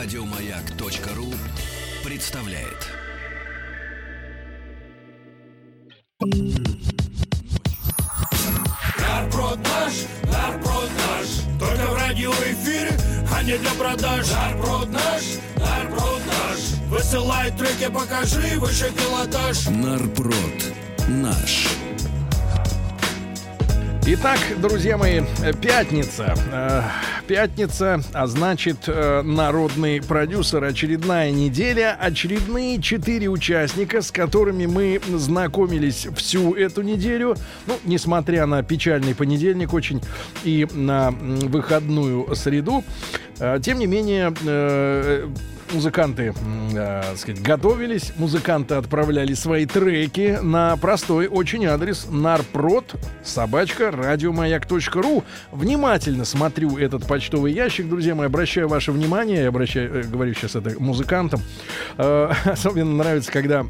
Радиомаяк.ру представляет. Нарпрод наш, Только в радиоэфире, а не для продаж Нарпрод наш, Высылай треки, покажи выше пилотаж Нарпрод наш. Итак, друзья мои, пятница. Пятница, а значит, э, народный продюсер. Очередная неделя, очередные четыре участника, с которыми мы знакомились всю эту неделю. Ну, несмотря на печальный понедельник очень и на выходную среду. Э, Тем не менее, э, музыканты, э, сказать, готовились, музыканты отправляли свои треки на простой очень адрес нарпрод собачка радиомаяк.ру. Внимательно смотрю этот почтовый ящик, друзья мои, обращаю ваше внимание, я обращаю, э, говорю сейчас это музыкантам. Э, Особенно нравится, когда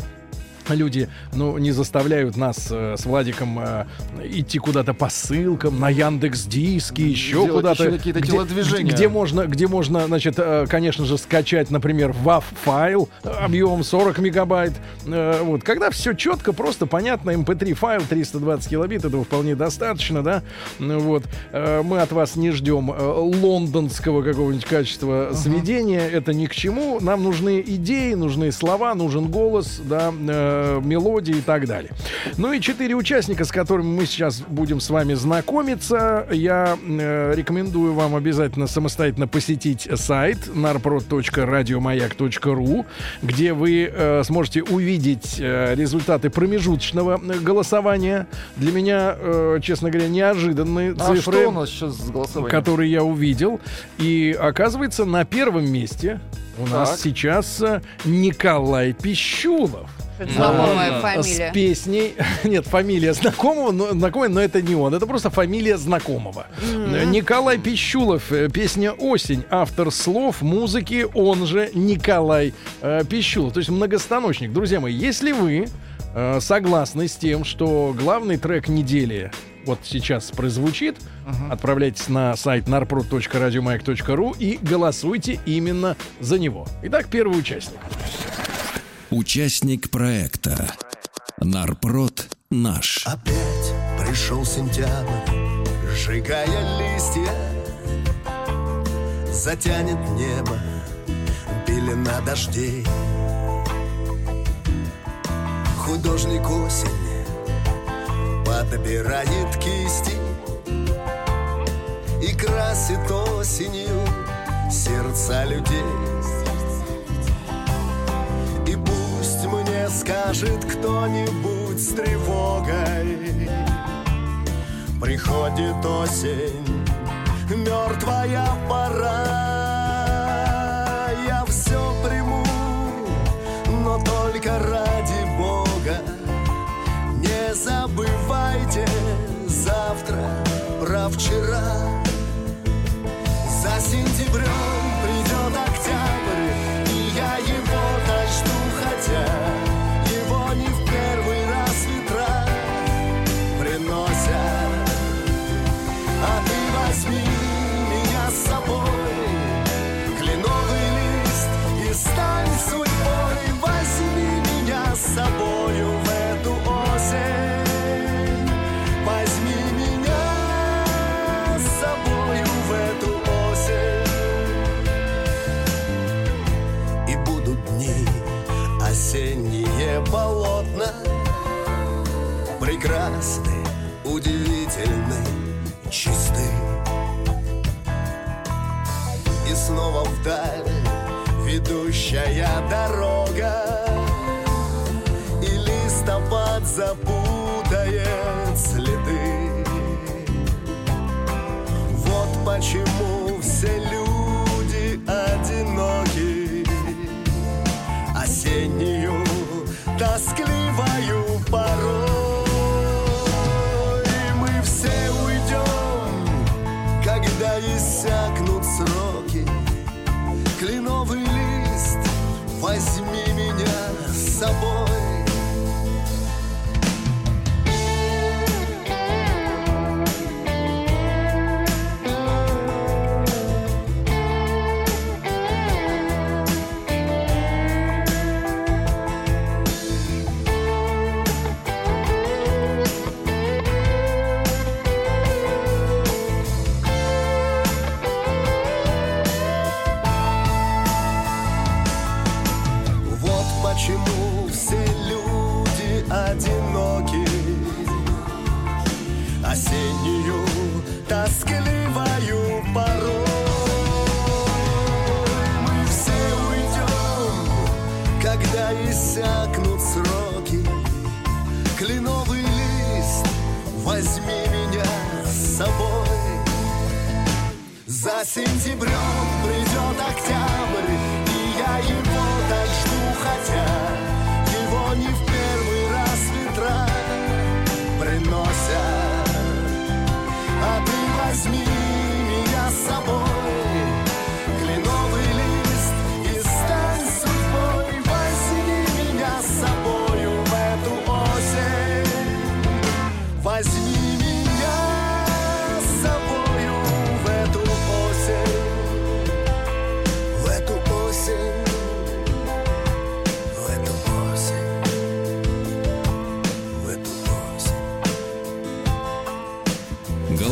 люди, ну, не заставляют нас э, с Владиком э, идти куда-то по ссылкам на Яндекс Диски, еще куда-то. какие-то где, телодвижения. Где можно, где можно, значит, э, конечно же, скачать, например, WAV файл э, объемом 40 мегабайт. Э, вот, когда все четко, просто понятно, MP3 файл 320 килобит, этого вполне достаточно, да. Ну, Вот, Э, мы от вас не ждем э, лондонского какого-нибудь качества сведения, это ни к чему. Нам нужны идеи, нужны слова, нужен голос, да, э, мелодии и так далее. Ну и четыре участника, с которыми мы сейчас будем с вами знакомиться. Я э, рекомендую вам обязательно самостоятельно посетить сайт narprod.radiomayak.ru, где вы э, сможете увидеть э, результаты промежуточного э, голосования. Для меня, э, честно говоря, неожиданные А цифры что у нас сейчас с голосованием? который я увидел. И оказывается, на первом месте у нас Так. сейчас э, Николай Пищулов. Знакомая С фамилия. песней. Нет, фамилия знакомого, но, знакомая, но это не он. Это просто фамилия знакомого. Э, Николай Пищулов. э, Песня «Осень». Автор слов, музыки, он же Николай э, Пищулов. То есть многостаночник. Друзья мои, если вы э, согласны с тем, что главный трек недели вот сейчас прозвучит, отправляйтесь на сайт narprod.radiomayak.ru и голосуйте именно за него. Итак, первый участник. Участник проекта. Нарпрод наш. Опять пришел сентябрь, сжигая листья, Затянет небо пелена дождей. Художник осень подбирает кисти И красит осенью сердца людей. Скажет кто-нибудь с тревогой. Приходит осень, мертвая пора. Я все приму, но только ради Бога. Не забывайте завтра про вчера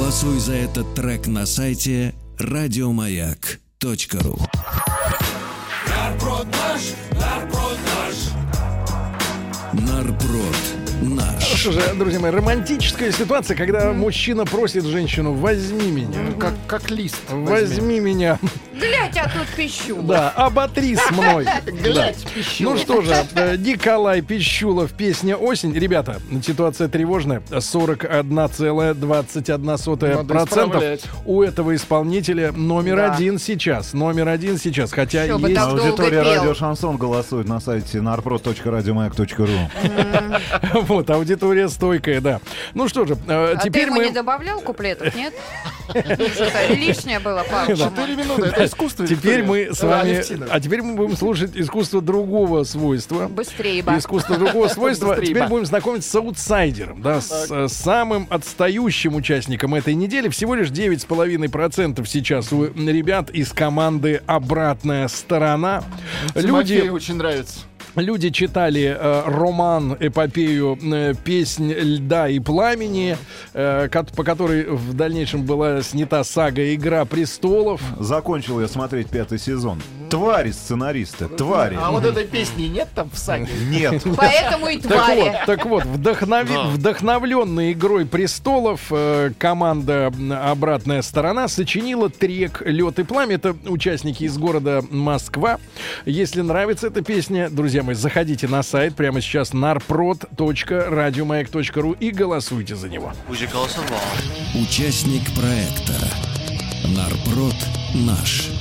Голосуй за этот трек на сайте радиомаяк.ру. Нарброд наш, нарброд наш. Нарброд наш. Что же, друзья мои, романтическая ситуация, когда мужчина просит женщину «возьми меня». Как, как лист. Возьми меня. Глядь, а тут пищу. Да, оботри с мной. Глядь, Да. пищу. Ну что же, э, Николай Пищулов, песня «Осень». Ребята, ситуация тревожная. 41,21% Надо исправлять. у этого исполнителя номер Да. один сейчас. Номер один сейчас. Хотя бы есть... Аудитория радио Шансон голосует на сайте narprod.radiomayak.ru. Вот, аудитория стойкая, да. Ну что же, э, А ты теперь ему мы... не добавлял куплетов, нет? Лишнее было, Павел, Четыре минуты, это искусство. Теперь мы с А, вами... А теперь мы будем слушать искусство другого свойства. Быстрее бы. Искусство другого свойства. Теперь ба. будем знакомиться с аутсайдером, да, с э, самым отстающим участником этой недели. Всего лишь 9,5% сейчас у ребят из команды «Обратная сторона». Люди, очень нравится. Люди читали э, роман, эпопею э, «Песнь льда и пламени», э, по которой в дальнейшем была снята сага «Игра престолов». Закончил я смотреть пятый сезон. Твари сценаристы, твари. А вот этой песни нет там в саге? Нет. Поэтому и твари. так вот, вдохновленная игрой престолов, э, команда Обратная сторона сочинила трек Лед и пламя. Это участники из города Москва. Если нравится эта песня, друзья мои, заходите на сайт прямо сейчас narprod.radiomayak.ru и голосуйте за него. Уже голосовал. Участник проекта Нарброд наш.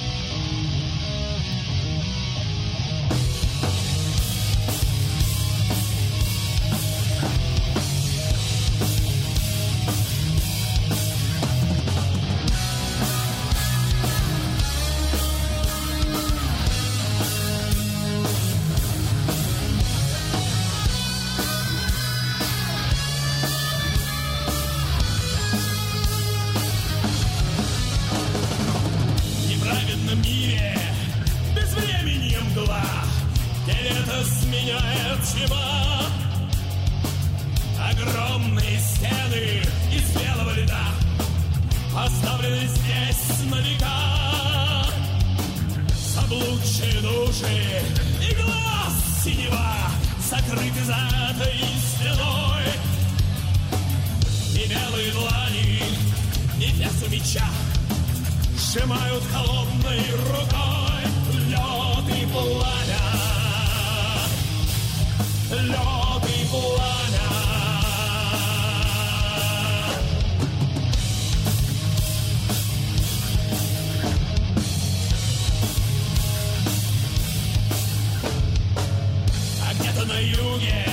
На юге,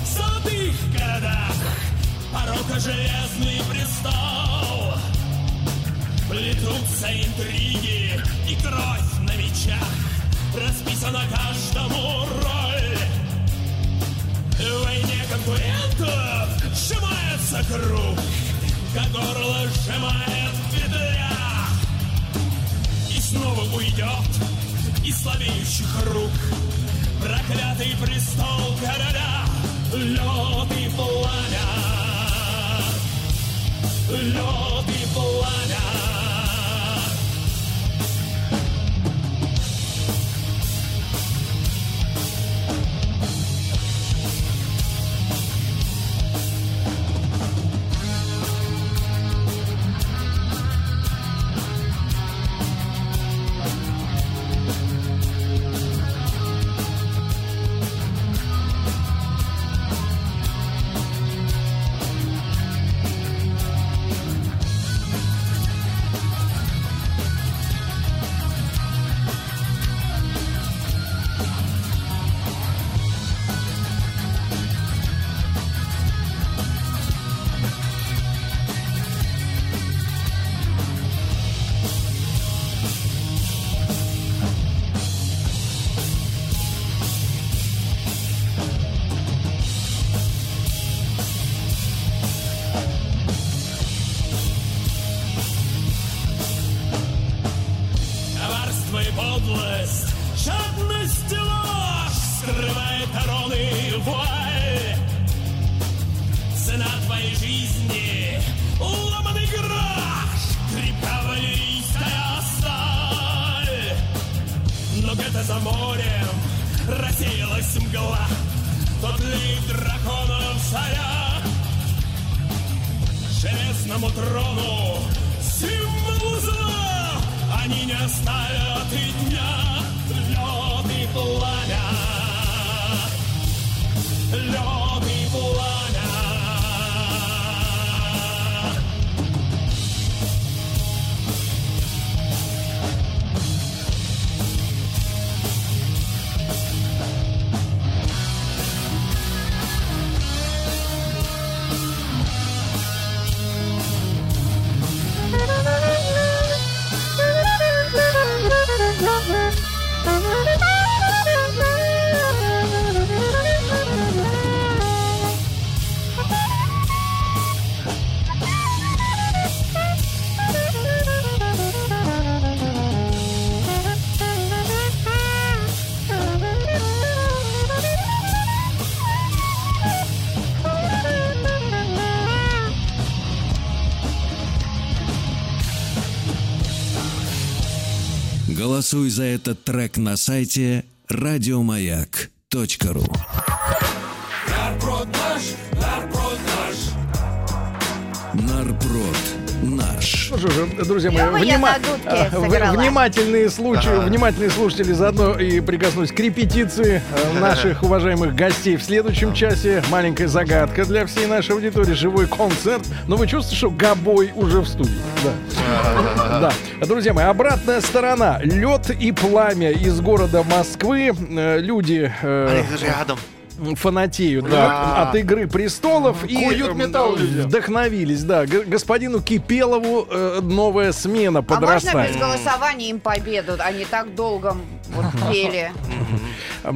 в золотых городах, порока железный престол. Плетутся интриги и кровь на мечах. Расписана каждому роль. В войне конкурентов сжимается круг Как горло сжимает петля. И снова уйдет из слабеющих рук Проклятый престол короля Лед и пламя. Лед и пламя Голосуй за этот трек на сайте радиомаяк.ру. Нарброд наш, нарброд наш Нарпрод наш. Ну что же, друзья мои, внима- сыграла. внимательные случаи, внимательные слушатели заодно и прикоснусь к репетиции э, наших уважаемых гостей в следующем часе. Маленькая загадка для всей нашей аудитории, живой концерт. Но вы чувствуете, что Габой уже в студии. Да. Да. Друзья мои, обратная сторона. Лед и пламя из города Москвы. Э, Люди э, Олег, даже рядом. Фанатеют да, от «Игры престолов» и Куют м, металл люди. вдохновились, да. Господину Кипелову э, новая смена А можно подрастает. без голосования им победу? Они так долго вот пели.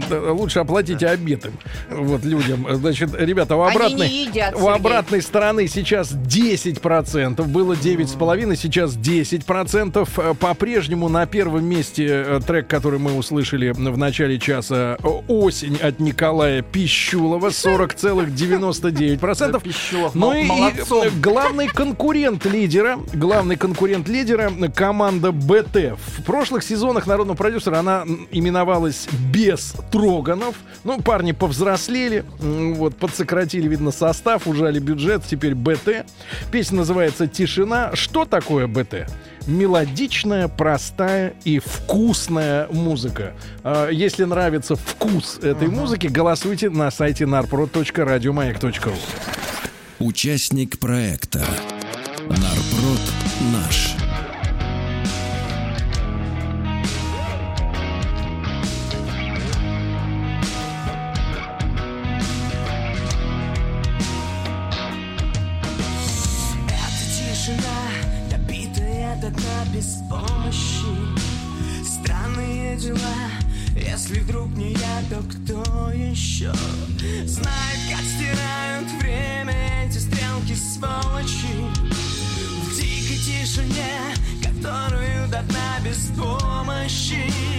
Да, Лучше оплатите обед им, вот людям. Значит, ребята, у Они обратной, не едят, у обратной стороны сейчас 10%, было 9,5%, сейчас 10%. Э, По-прежнему на первом месте э, трек, который мы услышали в начале часа э, «Осень» от Николая Пищулова, 40,99%. Пищулов Ну и, молодцом. э, главный конкурент лидера, главный конкурент лидера э, команда БТ. В прошлых сезонах народного продюсера она именовалась без Троганов. Ну, парни повзрослели, вот, подсократили, видно, состав, ужали бюджет, теперь БТ. Песня называется «Тишина». Что такое БТ? Мелодичная, простая и вкусная музыка. А, Если нравится вкус этой музыки, голосуйте на сайте narprod.radiomayak.ru. Участник проекта. Нарпрод наш. Вдруг не я, то кто еще? Знает, как стирают время эти стрелки сволочи. В дикой тишине, которую до дна без помощи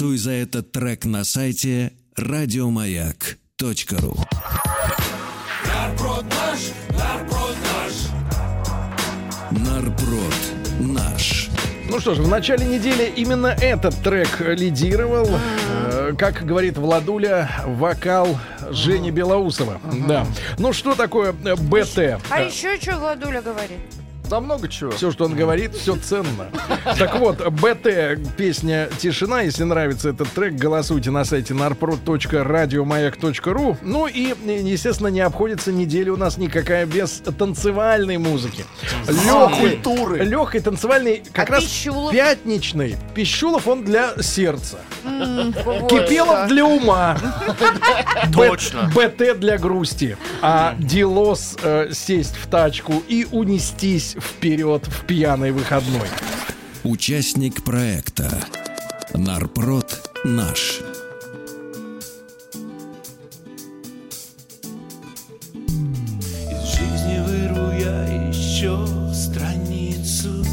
Голосуй за этот трек на сайте радиомаяк.ру. Нарброд наш, нарброд наш. Нарброд наш. Ну что ж, в начале недели именно этот трек лидировал. Э, Как говорит Владуля, вокал Жени Белоусова. Да. Ну что такое э, БТ? А еще что Владуля говорит? Да много чего. Все, что он говорит, все ценно. Так вот, БТ, песня «Тишина». Если нравится этот трек, голосуйте на сайте narprod.radiomayak.ru. Ну и, естественно, не обходится неделя у нас никакая без танцевальной музыки. Легкой, культуры. легкой танцевальной, как А раз Пищулов? пятничной. Пищулов он для сердца. Вот Кипелов для ума. Точно. БТ для грусти. А Дилос э, сесть в тачку и унестись вперед в пьяный выходной. Участник проекта Нарпрод наш. Из жизни вырву я еще страницу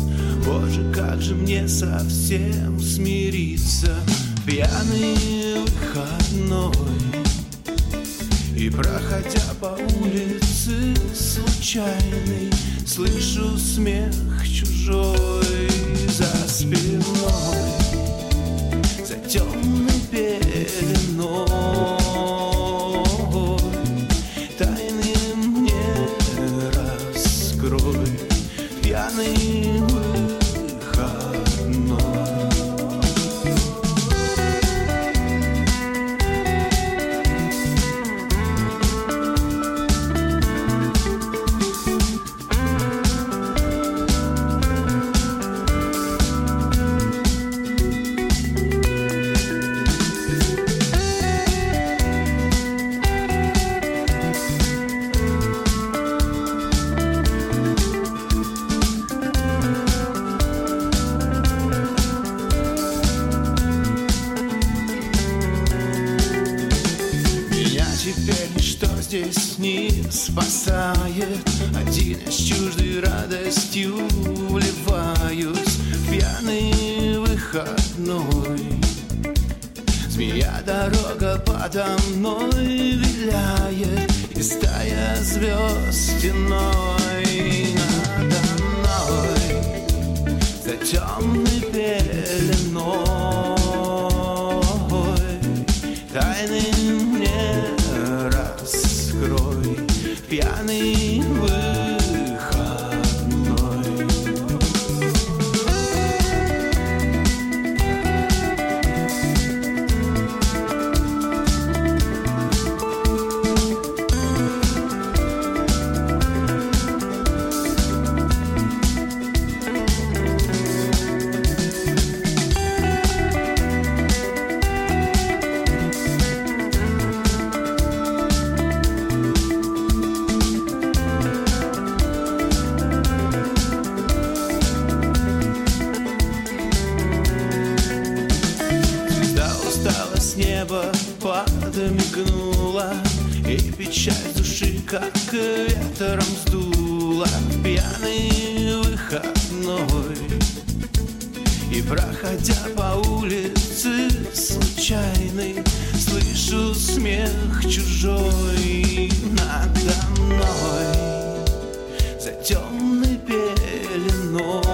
Боже, как же мне совсем смириться Пьяный выходной И проходя по улице случайный Слышу смех чужой за спиной. За темной темной пеленой пеленой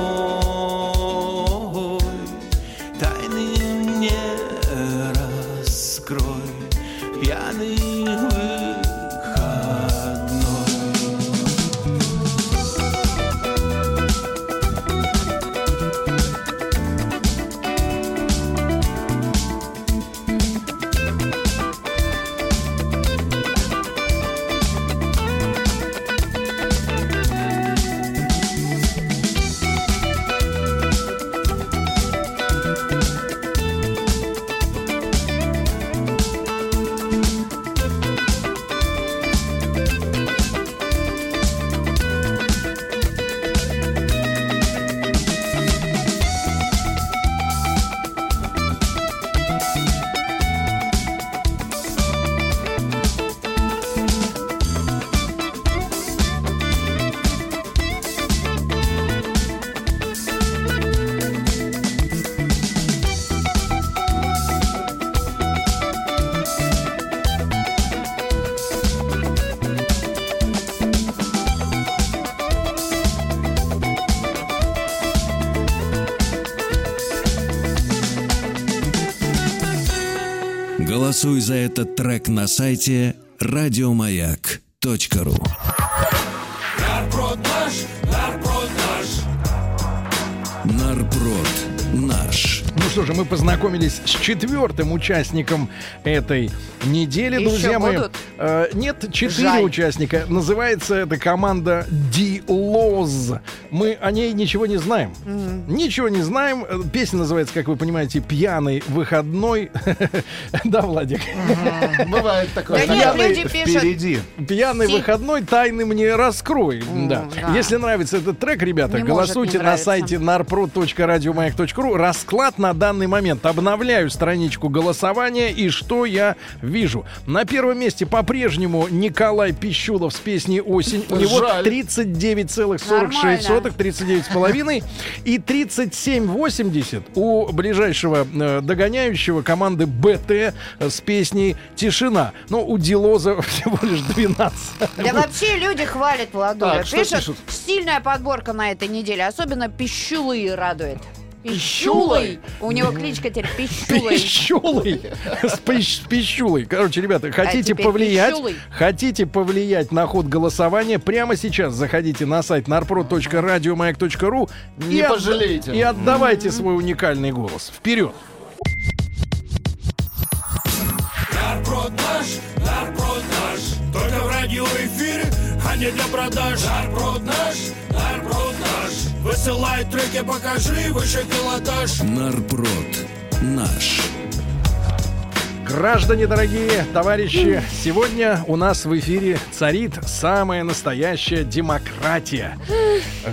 Голосуй за этот трек на сайте радиомаяк.ру. что же, мы познакомились с четвертым участником этой недели, Еще друзья мои. будут? Э, нет, четыре Жаль. участника. Называется эта команда D-Loz. Мы о ней ничего не знаем. Ничего не знаем. Э, Песня называется, как вы понимаете, «Пьяный выходной». Да, Владик? Бывает Да такое. нет, Пьяный люди пишут. Впереди. Пьяный выходной тайны мне раскрой. Да. да. Если нравится этот трек, ребята, голосуйте на сайте narprod.radiomayak.ru. Расклад на данный момент. Обновляю страничку голосования. И что я вижу? На первом месте по-прежнему Николай Пищулов с песней «Осень». У него Жаль. 39,46, Нормально. 39,5 и 37,80 у ближайшего э, догоняющего команды БТ с песней «Тишина». Но у Дилоза всего лишь 12. Да вообще люди хвалят Владуля. Что Пишут, пишут? сильная подборка на этой неделе. Особенно Пищулы радует. Пищулой? У него кличка теперь Пищулой. Пищулой. С пищ- с пищулой. Короче, ребята, хотите А теперь повлиять, хотите повлиять на ход голосования, прямо сейчас заходите на сайт narprod.radiomayak.ru Не и пожалеете. И отдавайте свой уникальный голос. Вперед! Нарброд наш, нарброд наш. Только в радиоэфире, а не для продаж. Нарброд наш, нарброд наш. Высылай треки, покажи выше пилотаж. Нарпрод наш. Граждане дорогие, товарищи, сегодня у нас в эфире царит самая настоящая демократия.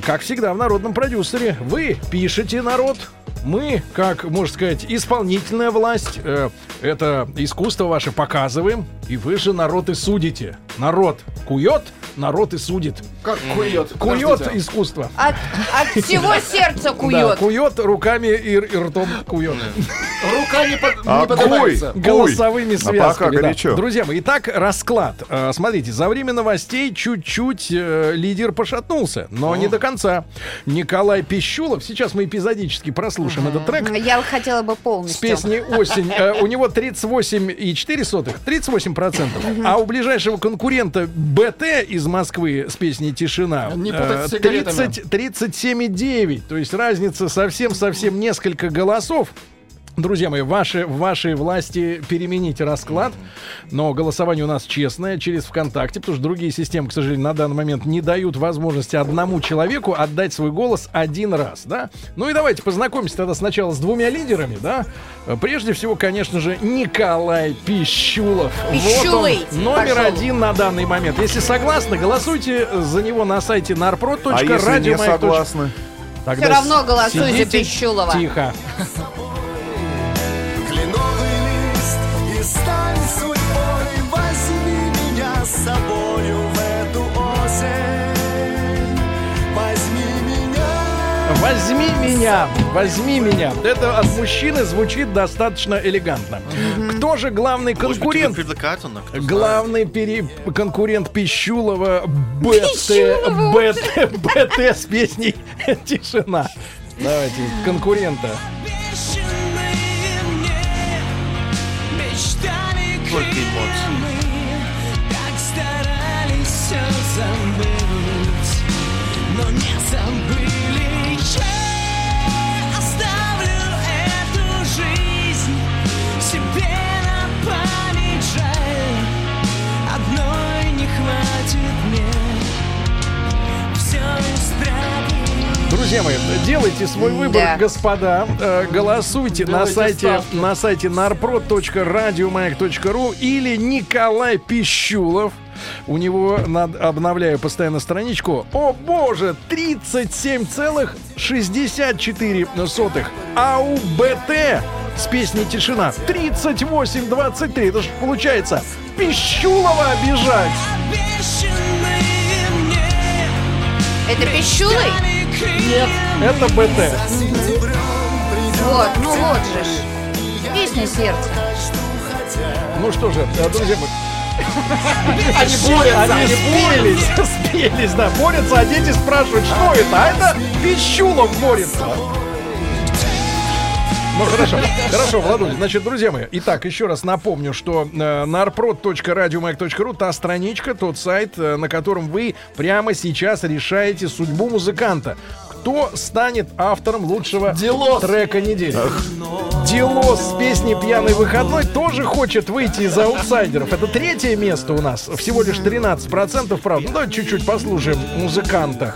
Как всегда в народном продюсере. Вы пишете народ, мы, как можно сказать, исполнительная власть, э, это искусство ваше показываем, и вы же народ и судите. Народ кует, народ и судит. Как кует. Кует искусство. От, от всего сердца Да, кует. кует руками и, и ртом кует. Рука не, под, А не поднимается. куй. Голосовыми А связками. пока да. горячо. Друзья мои, итак, расклад. Э, Смотрите, за время новостей чуть-чуть э, лидер пошатнулся, но не до конца. Николай Пищулов, сейчас мы эпизодически прослушаем этот трек. Я хотела бы С полностью. песней «Осень». Э, У него 38,4%, 38%. А у ближайшего конкурента БТ из Москвы с песней «Тишина» Не путать с э, сигаретами. 30 37,9. То есть разница совсем-совсем несколько голосов. Друзья мои, ваши, в вашей власти переменить расклад, но голосование у нас честное через ВКонтакте, потому что другие системы, к сожалению, на данный момент не дают возможности одному человеку отдать свой голос один раз, да? Ну и давайте познакомимся тогда сначала с двумя лидерами, да? Прежде всего, конечно же, Николай Пищулов. Пищулый Вот он, номер пошел. один на данный момент. Если согласны, голосуйте за него на сайте narprod.radio. А если не согласны? Все равно голосуй за Пищулова. Тихо. Возьми меня, возьми меня. Это от мужчины звучит достаточно элегантно. Кто же главный Может быть, конкурент? знает. Главный пере- конкурент Пищулова БТ, БТ, БТ с песней «Тишина». Давайте, конкурента. Только эмоции. мы Так старались все забыть Но не Друзья мои, делайте свой выбор, Да. господа. Э, голосуйте на сайте, ставки. на сайте narprod.radiomayak.ru или Николай Пищулов. У него, над, обновляю постоянно страничку. О боже, 37,64. А у БТ с песней «Тишина» 38,23. Это же получается Пищулова обижать. Это Пищулой? Нет, это БТ. Вот, ну вот же ж. Песня сердца. Ну что же, э, друзья мои, Они борются, Они они спелись, спелись, да, борются, а дети спрашивают, что это? А это Пищулов борется. Ну хорошо, хорошо, Владуль. Значит, друзья мои, итак, еще раз напомню, что э, narprod.radiomag.ru та страничка, тот сайт, э, на котором вы прямо сейчас решаете судьбу музыканта. Кто станет автором лучшего Делос. трека недели? Делос с песней «Пьяный выходной» тоже хочет выйти из аутсайдеров. Это третье место у нас. Всего лишь 13%, правда. Ну, давайте чуть-чуть послушаем музыканта.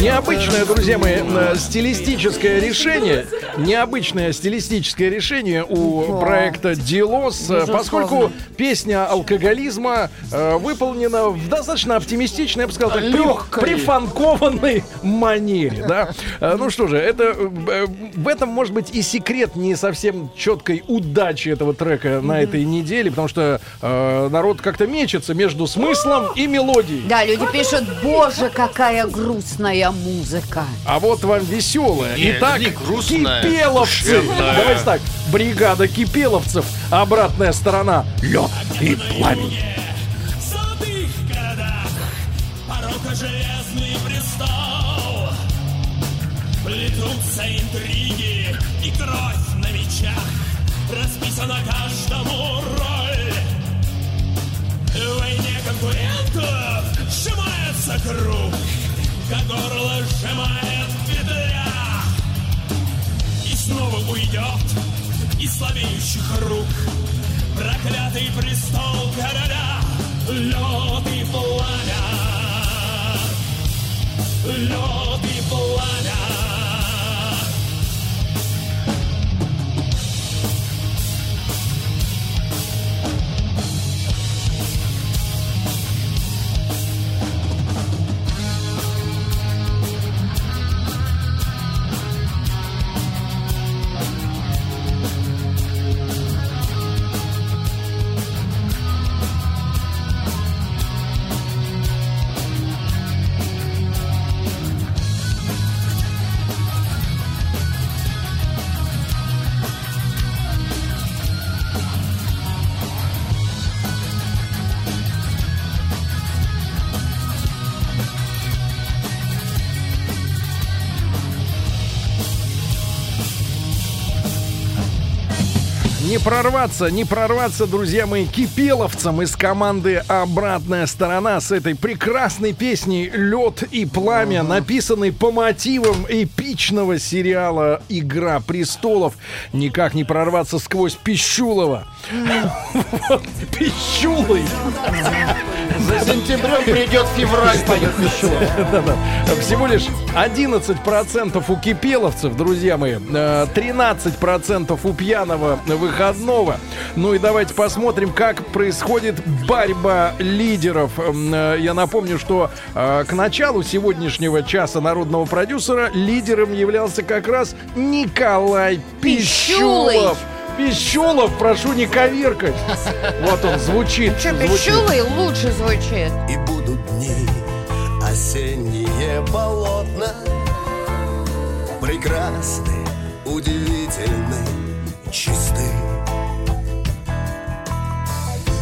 Необычное, друзья мои, э, стилистическое решение. Необычное стилистическое решение у проекта Делос, э, поскольку песня алкоголизма э, выполнена в достаточно оптимистичной, я бы сказал, так, прифанкованной манере, да. Э, Ну что же, это э, в этом может быть и секрет не совсем четкой удачи этого трека на этой неделе, потому что э, народ как-то мечется между смыслом и мелодией. Да, люди пишут, боже, какая грустная музыка. А вот вам веселая. Итак, не грустная, кипеловцы. Давайте так. Бригада кипеловцев. Обратная сторона. Лед и пламень. В золотых городах Порока железный Плетутся интриги и кровь на мечах. Расписана каждому роль. В войне конкурентов сжимается круг Как горло сжимает петля. И снова уйдет из слабеющих рук Проклятый престол короля. Лед и пламя. Лед и пламя прорваться, не прорваться, друзья мои, кипеловцам из команды «Обратная сторона» с этой прекрасной песней «Лед и пламя», написанной по мотивам эпичного сериала «Игра престолов». Никак не прорваться сквозь Пищулова. Вот, Пищулый. За сентябрем придет февраль, поет Пищулов. Да-да. Всего лишь 11% у кипеловцев, друзья мои, э, 13% у пьяного выходного. Ну и давайте посмотрим, как происходит борьба лидеров. Э, Я напомню, что э, к началу сегодняшнего часа народного продюсера лидером являлся как раз Николай Пищулый. Пищулов. Пищулов, прошу не коверкать. Вот он звучит. Че, звучит. лучше звучит. И будут дни осенние полотна Прекрасны, удивительны, чисты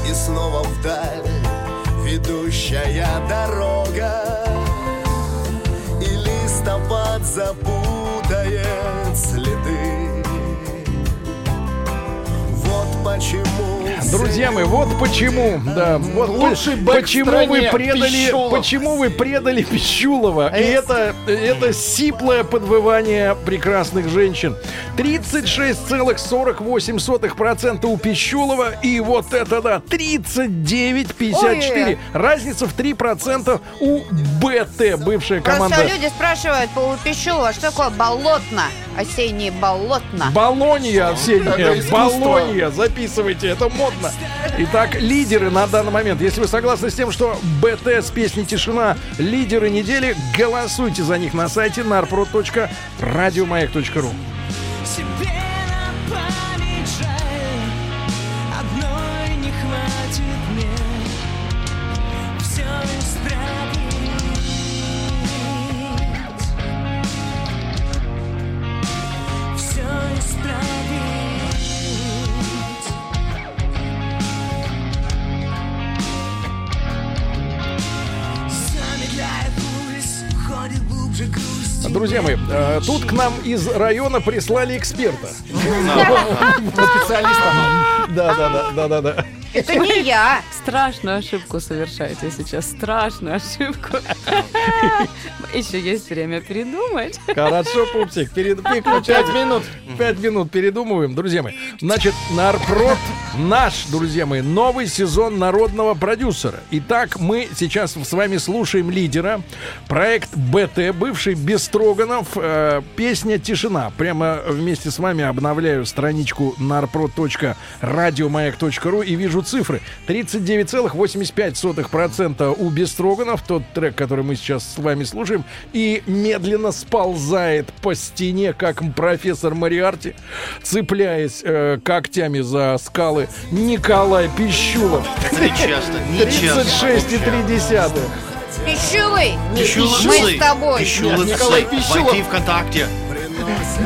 И снова вдаль ведущая дорога И листопад запутает Друзья мои, вот почему, да, вот Лучший почему вы предали, Пищулов. почему вы предали Пищулова. И это, это сиплое подвывание прекрасных женщин. 36,48% у Пищулова и вот это да, 39,54. Ой. Разница в 3% у БТ, бывшая команда. Просто люди спрашивают по у Пищулова, что такое болотно? Осенние болотно. Болонья Это осенняя. Болонья, записывайте, это модно. Итак, лидеры на данный момент. Если вы согласны с тем, что БТ с песней «Тишина» лидеры недели, голосуйте за них на сайте narprod.radiomayak.ru Себе Друзья мои, э, тут к нам из района прислали эксперта. Специалистом. Да, да, да, да, да, да. Это не я. Страшную ошибку совершаете сейчас. Страшную ошибку. Еще есть время передумать. Хорошо, пупсик. Пять минут. Пять минут передумываем, друзья мои. Значит, Нарпрод наш, друзья мои, новый сезон народного продюсера. Итак, мы сейчас с вами слушаем лидера. Проект БТ, бывший Бестроганов, э, песня «Тишина». Прямо вместе с вами обновляю страничку narprod.radiomayak.ru и вижу цифры. 39,85% у Бестроганов, тот трек, который мы сейчас с вами слушаем, и медленно сползает по стене, как профессор Мариарти, цепляясь э, когтями за скалы Николай Пищулов. Это нечестно, нечестно. 36,3. Пищулый, Пищуловцы, мы с тобой. Пищуловцы, Николай Пищулов. войти ВКонтакте.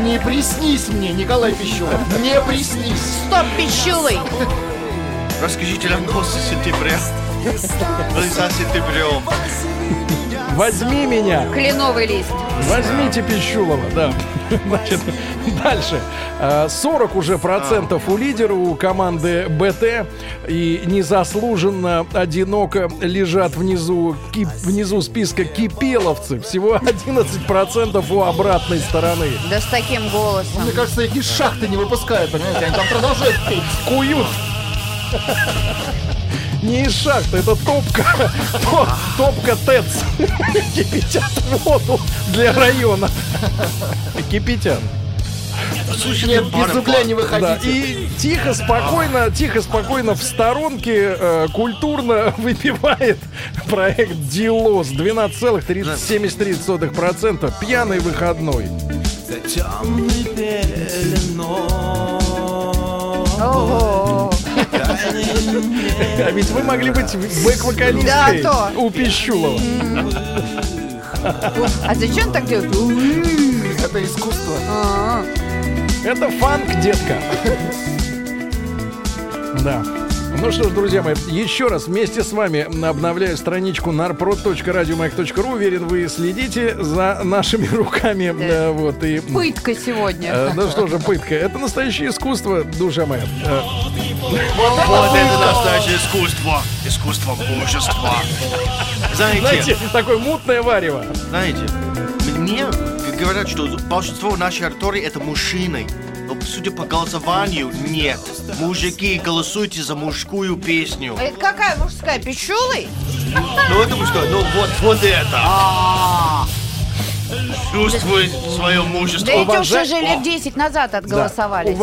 Не приснись мне, Николай Пищулов. Не приснись. Стоп, Пищулый. Расскажите нам после сентября. Или за сентябрем. Возьми меня. Кленовый лист. Возьмите Пищулова, да. Значит, дальше. Э, 40 уже процентов у лидера, у команды БТ. И незаслуженно одиноко лежат внизу, ки- внизу списка кипеловцы. Всего 11 процентов у обратной стороны. Да с таким голосом. Мне кажется, их из шахты не выпускают, понимаете? Они там продолжают петь. Куют. Не из шахты, это топка. То- Топка ТЭЦ. Кипятят воду для района. Кипятят. Слушайте, Нет, без угля не Да, выходите. и тихо, спокойно, тихо, спокойно в сторонке э, культурно выпивает проект Дилос 12,73%. Пьяный выходной. Темной пеленой. А ведь вы могли быть бэк-вокалисткой Да, то. у Пищулова. А зачем так делать? Это искусство. А, Это фанк, детка. Да. Ну что ж, друзья мои, еще раз вместе с вами обновляю страничку narprod.radiomayak.ru. Уверен, вы следите за нашими руками. э, вот, и, Пытка сегодня. э, ну что же, пытка. Это настоящее искусство, душа моя. Э, Вот это настоящее искусство. Искусство мужества. Знаете, Знаете, такое мутное варево. знаете, мне говорят, что большинство нашей аудитории это мужчины. Но судя по голосованию, нет. Мужики, голосуйте за мужскую песню. А Это какая мужская? Пищулый? Ну это что? Ну вот, вот это. Чувствуй свое Да мужество. эти уважай- уже же лет 10 назад отголосовали.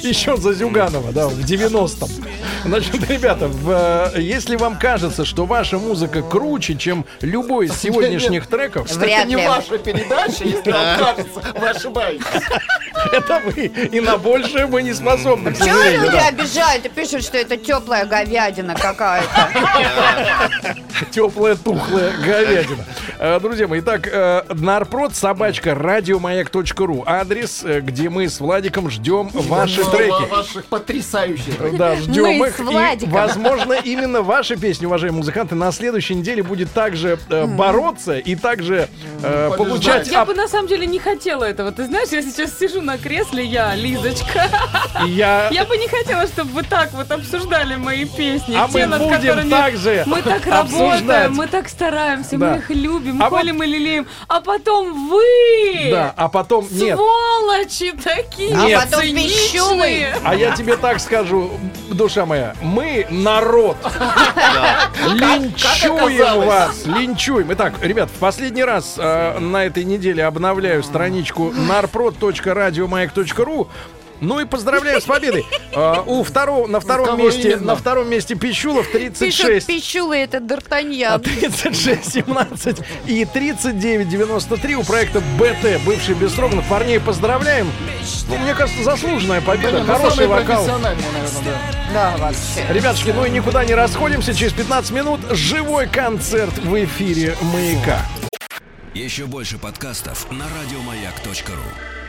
Еще за Зюганова, да, в 90-м. Значит, ребята, в, э, если вам кажется, что ваша музыка круче, чем любой из сегодняшних треков, Вряд это не ваша передача, если вам кажется, вы ошибаетесь. Это вы. И на большее мы не способны, сожалению. люди да. обижают и пишут, что это теплая говядина какая-то? Теплая, тухлая говядина. Э, Друзья мои, итак, э, нарпрод собачка радиомаяк.ру. Адрес, э, где мы с Владиком ждем ваши треки. Ваших потрясающих. Да, ждем их. И, Владиком. возможно, именно ваши песни, уважаемые музыканты, на следующей неделе будет также бороться и также получать Я бы на самом деле не хотела этого. Ты знаешь, я сейчас сижу на кресле, я, Лизочка. Я... Я бы не хотела, чтобы вы так вот обсуждали мои песни. А те, мы над будем которыми также Мы так обсуждать. работаем, мы так стараемся, Да. мы их любим, А холим вот- и лелеем. А потом вы! Да, а потом... Нет, Сволочи такие! Нет. А потом пищулый. А я тебе так скажу, душа моя, мы народ. Линчуем вас, линчуем. Итак, ребят, в последний раз э, на этой неделе обновляю страничку narprod.radiomayak.ru. Ну и поздравляю с победой. Э, у второго, на втором кого месте, именно? на втором месте Пищулов Пишут, 36. пищулы, это А Д'Артаньян. 36, 17 и 39, 93 у проекта БТ, бывший Бестроганов. Парней поздравляем. Ну, мне кажется, заслуженная победа, Ну, хороший вокал. наверное, да. Да, вообще. Ребятушки, ну и никуда не расходимся. Через 15 минут живой концерт в эфире «Маяка». Еще больше подкастов на радиомаяк.ру.